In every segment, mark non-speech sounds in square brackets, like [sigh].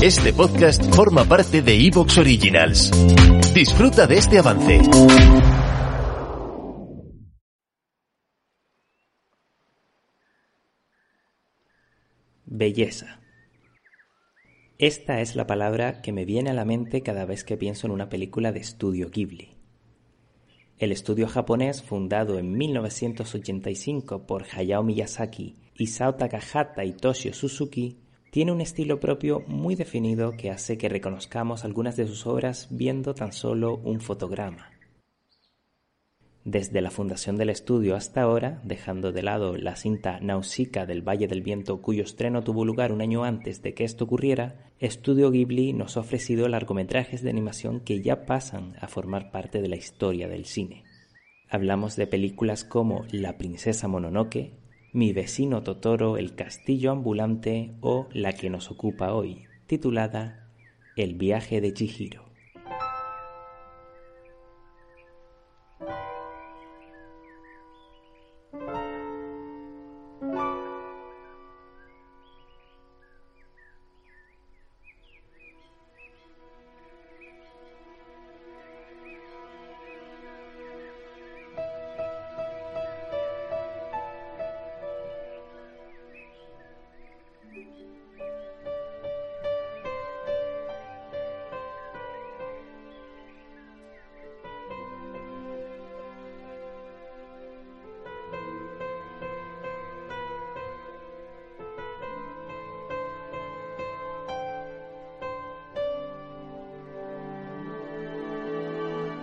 Este podcast forma parte de Evox Originals. Disfruta de este avance. Belleza. Esta es la palabra que me viene a la mente cada vez que pienso en una película de estudio Ghibli. El estudio japonés, fundado en 1985 por Hayao Miyazaki, Isao Takahata y Toshio Suzuki, tiene un estilo propio muy definido que hace que reconozcamos algunas de sus obras viendo tan solo un fotograma. Desde la fundación del estudio hasta ahora, dejando de lado la cinta Nausicaa del Valle del Viento cuyo estreno tuvo lugar un año antes de que esto ocurriera, Estudio Ghibli nos ha ofrecido largometrajes de animación que ya pasan a formar parte de la historia del cine. Hablamos de películas como La princesa Mononoke, Mi vecino Totoro, El castillo ambulante o la que nos ocupa hoy, titulada El viaje de Chihiro.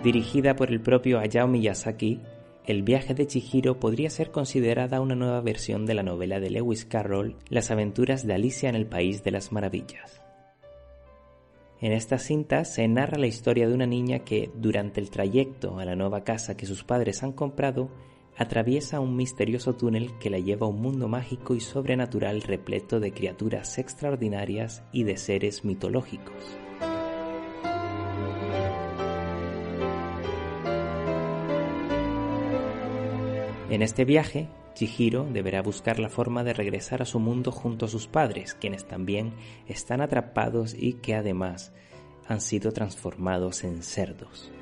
Dirigida por el propio Hayao Miyazaki, El viaje de Chihiro podría ser considerada una nueva versión de la novela de Lewis Carroll, Las aventuras de Alicia en el País de las Maravillas. En esta cinta se narra la historia de una niña que, durante el trayecto a la nueva casa que sus padres han comprado, atraviesa un misterioso túnel que la lleva a un mundo mágico y sobrenatural repleto de criaturas extraordinarias y de seres mitológicos. En este viaje, Chihiro deberá buscar la forma de regresar a su mundo junto a sus padres, quienes también están atrapados y que además han sido transformados en cerdos.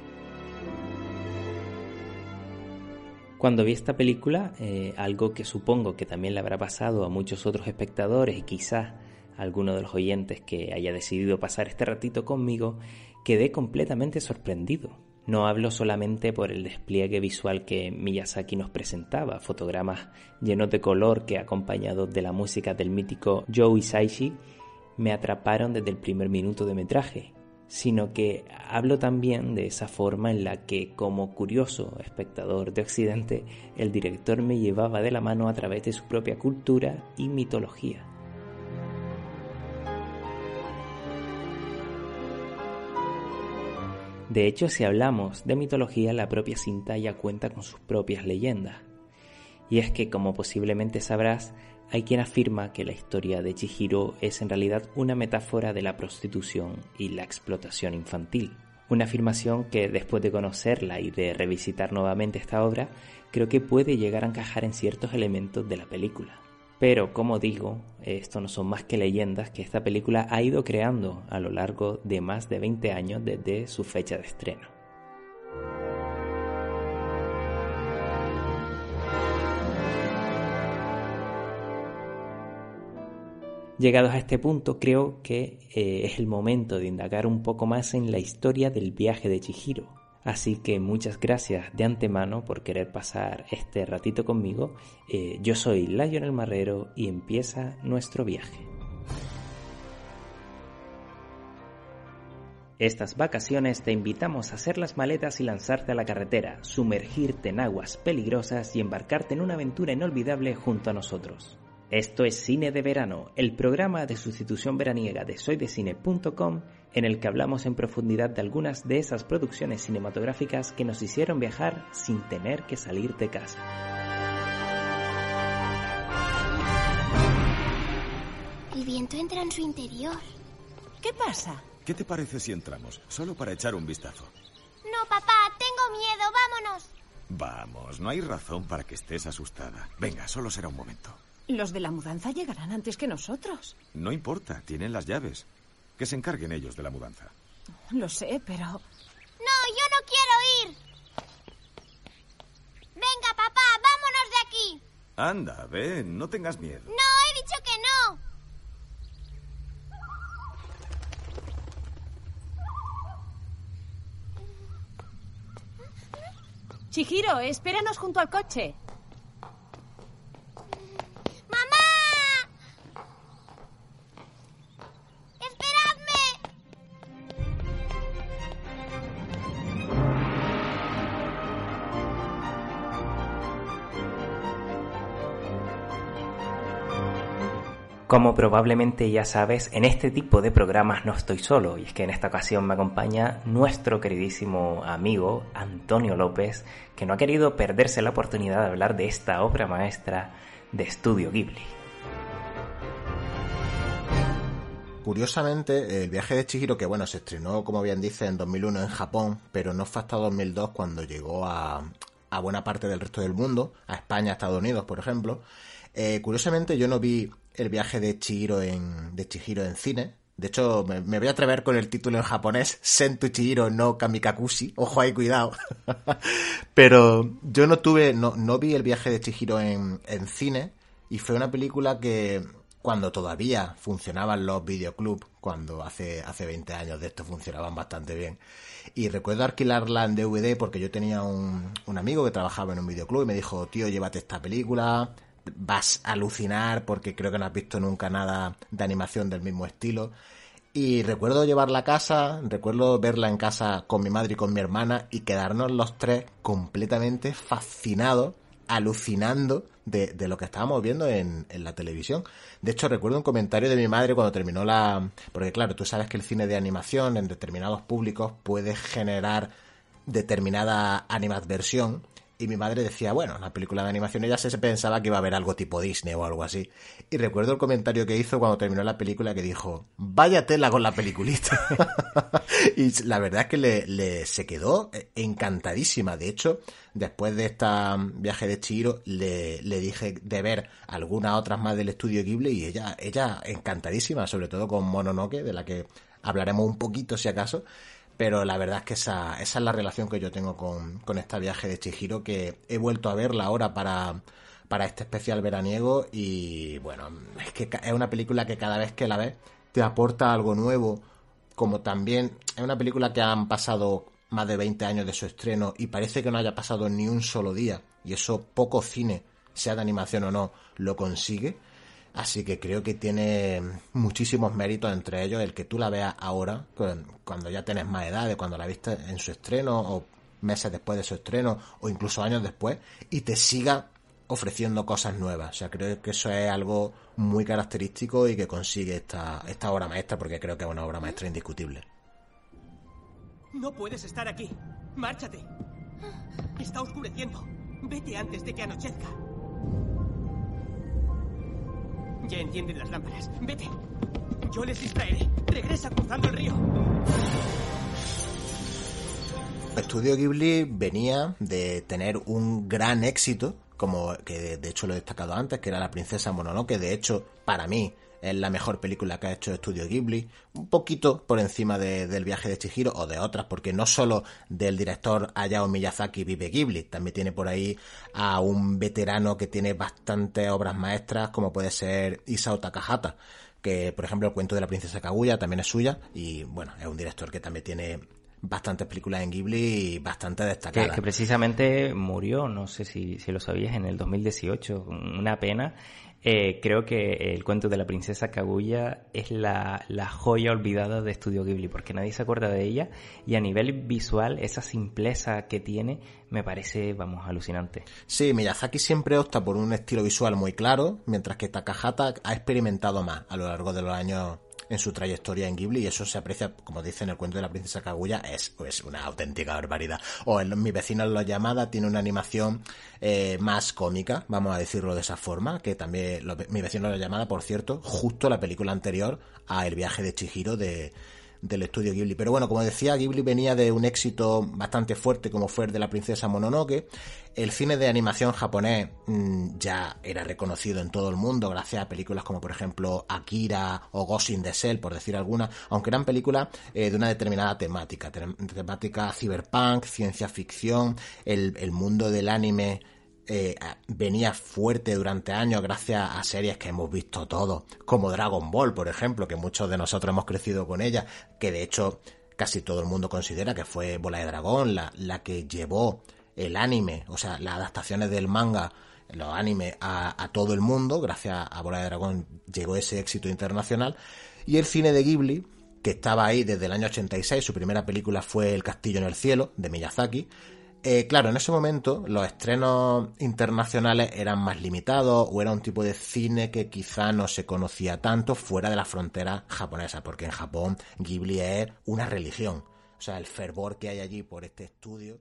Cuando vi esta película, eh, algo que supongo que también le habrá pasado a muchos otros espectadores y quizás a alguno de los oyentes que haya decidido pasar este ratito conmigo, quedé completamente sorprendido. No hablo solamente por el despliegue visual que Miyazaki nos presentaba, fotogramas llenos de color que acompañados de la música del mítico Joe Hisaishi me atraparon desde el primer minuto de metraje, sino que hablo también de esa forma en la que como curioso espectador de Occidente el director me llevaba de la mano a través de su propia cultura y mitología. De hecho, si hablamos de mitología, la propia cinta ya cuenta con sus propias leyendas. Y es que, como posiblemente sabrás, hay quien afirma que la historia de Chihiro es en realidad una metáfora de la prostitución y la explotación infantil. Una afirmación que después de conocerla y de revisitar nuevamente esta obra, creo que puede llegar a encajar en ciertos elementos de la película. Pero, como digo, esto no son más que leyendas que esta película ha ido creando a lo largo de más de 20 años desde su fecha de estreno. Llegados a este punto, creo que eh, es el momento de indagar un poco más en la historia del viaje de Chihiro, Así que muchas gracias de antemano por querer pasar este ratito conmigo. Eh, yo soy Lionel Marrero y empieza nuestro viaje. Estas vacaciones te invitamos a hacer las maletas y lanzarte a la carretera, sumergirte en aguas peligrosas y embarcarte en una aventura inolvidable junto a nosotros. Esto es Cine de Verano, el programa de sustitución veraniega de soydecine.com en el que hablamos en profundidad de algunas de esas producciones cinematográficas que nos hicieron viajar sin tener que salir de casa. El viento entra en su interior. ¿Qué pasa? ¿Qué te parece si entramos? Solo para echar un vistazo. No, papá, tengo miedo, vámonos. Vamos, no hay razón para que estés asustada. Venga, solo será un momento. Los de la mudanza llegarán antes que nosotros. No importa, tienen las llaves. Que se encarguen ellos de la mudanza. Lo sé, pero... No, yo no quiero ir. Venga, papá, vámonos de aquí. Anda, ven, no tengas miedo. No, he dicho que no. Chihiro, espéranos junto al coche. Como probablemente ya sabes, en este tipo de programas no estoy solo, y es que en esta ocasión me acompaña nuestro queridísimo amigo Antonio López, que no ha querido perderse la oportunidad de hablar de esta obra maestra de Estudio Ghibli. Curiosamente, el viaje de Chihiro, que bueno, se estrenó, como bien dice, en 2001 en Japón, pero no fue hasta 2002 cuando llegó a, a buena parte del resto del mundo, a España, a Estados Unidos, por ejemplo. Eh, curiosamente, yo no vi el viaje de Chihiro en, de Chihiro en cine. De hecho, me, voy a atrever con el título en japonés, Sentu Chihiro no Kamikakushi. Ojo ahí, cuidado. [laughs] Pero yo no tuve, no, no vi el viaje de Chihiro en, en cine y fue una película que cuando todavía funcionaban los videoclubs, cuando hace, hace 20 años de esto funcionaban bastante bien. Y recuerdo alquilarla en DVD porque yo tenía un, un amigo que trabajaba en un videoclub y me dijo, tío, llévate esta película, vas a alucinar porque creo que no has visto nunca nada de animación del mismo estilo. Y recuerdo llevarla a casa, recuerdo verla en casa con mi madre y con mi hermana y quedarnos los tres completamente fascinados, alucinando de, de lo que estábamos viendo en, en, la televisión. De hecho, recuerdo un comentario de mi madre cuando terminó la... Porque claro, tú sabes que el cine de animación en determinados públicos puede generar determinada animadversión y mi madre decía, bueno, la película de animación ella se pensaba que iba a haber algo tipo Disney o algo así. Y recuerdo el comentario que hizo cuando terminó la película que dijo, vaya tela con la peliculita. [laughs] y la verdad es que le, le, se quedó encantadísima. De hecho, después de este viaje de Chihiro, le, le dije de ver algunas otras más del estudio Ghibli y ella, ella encantadísima, sobre todo con Mononoke, de la que hablaremos un poquito si acaso. Pero la verdad es que esa, esa es la relación que yo tengo con, con este viaje de Chihiro, que he vuelto a verla ahora para, para este especial veraniego y bueno, es que es una película que cada vez que la ves te aporta algo nuevo, como también es una película que han pasado más de 20 años de su estreno y parece que no haya pasado ni un solo día y eso poco cine, sea de animación o no, lo consigue. Así que creo que tiene muchísimos méritos, entre ellos el que tú la veas ahora, cuando ya tienes más edad, de cuando la viste en su estreno, o meses después de su estreno, o incluso años después, y te siga ofreciendo cosas nuevas. O sea, creo que eso es algo muy característico y que consigue esta, esta obra maestra, porque creo que es una obra maestra indiscutible. No puedes estar aquí. Márchate. Está oscureciendo. Vete antes de que anochezca. Ya encienden las lámparas. Vete. Yo les distraeré. Regresa cruzando el río. Estudio Ghibli venía de tener un gran éxito, como que de hecho lo he destacado antes, que era La Princesa Mononoke. De hecho, para mí es la mejor película que ha hecho Estudio Ghibli, un poquito por encima de, del viaje de Chihiro o de otras, porque no solo del director Hayao Miyazaki vive Ghibli, también tiene por ahí a un veterano que tiene bastantes obras maestras, como puede ser Isao Takahata, que por ejemplo el cuento de la princesa Kaguya también es suya, y bueno, es un director que también tiene bastantes películas en Ghibli y bastante destacadas. Que, que precisamente murió, no sé si, si, lo sabías, en el 2018, una pena. Eh, creo que el cuento de la princesa Kaguya es la, la, joya olvidada de Estudio Ghibli, porque nadie se acuerda de ella y a nivel visual esa simpleza que tiene me parece, vamos, alucinante. Sí, Miyazaki siempre opta por un estilo visual muy claro, mientras que Takahata ha experimentado más a lo largo de los años en su trayectoria en Ghibli y eso se aprecia, como dice en el cuento de la princesa Kaguya, es pues una auténtica barbaridad. O en Mi vecino la llamada tiene una animación eh, más cómica, vamos a decirlo de esa forma, que también lo, Mi vecino la llamada, por cierto, justo la película anterior a El viaje de Chihiro de, del estudio Ghibli. Pero bueno, como decía, Ghibli venía de un éxito bastante fuerte como fue el de la princesa Mononoke. El cine de animación japonés mm, ya era reconocido en todo el mundo gracias a películas como por ejemplo Akira o Ghost in the Shell, por decir alguna, aunque eran películas eh, de una determinada temática, temática cyberpunk, ciencia ficción, el mundo del anime eh, venía fuerte durante años gracias a series que hemos visto todos, como Dragon Ball, por ejemplo, que muchos de nosotros hemos crecido con ella, que de hecho casi todo el mundo considera que fue Bola de Dragón la, la que llevó el anime, o sea, las adaptaciones del manga, los animes a, a todo el mundo, gracias a Bola de Dragón llegó ese éxito internacional, y el cine de Ghibli, que estaba ahí desde el año 86, su primera película fue El Castillo en el Cielo, de Miyazaki, eh, claro, en ese momento los estrenos internacionales eran más limitados o era un tipo de cine que quizá no se conocía tanto fuera de la frontera japonesa, porque en Japón Ghibli es una religión. O sea, el fervor que hay allí por este estudio.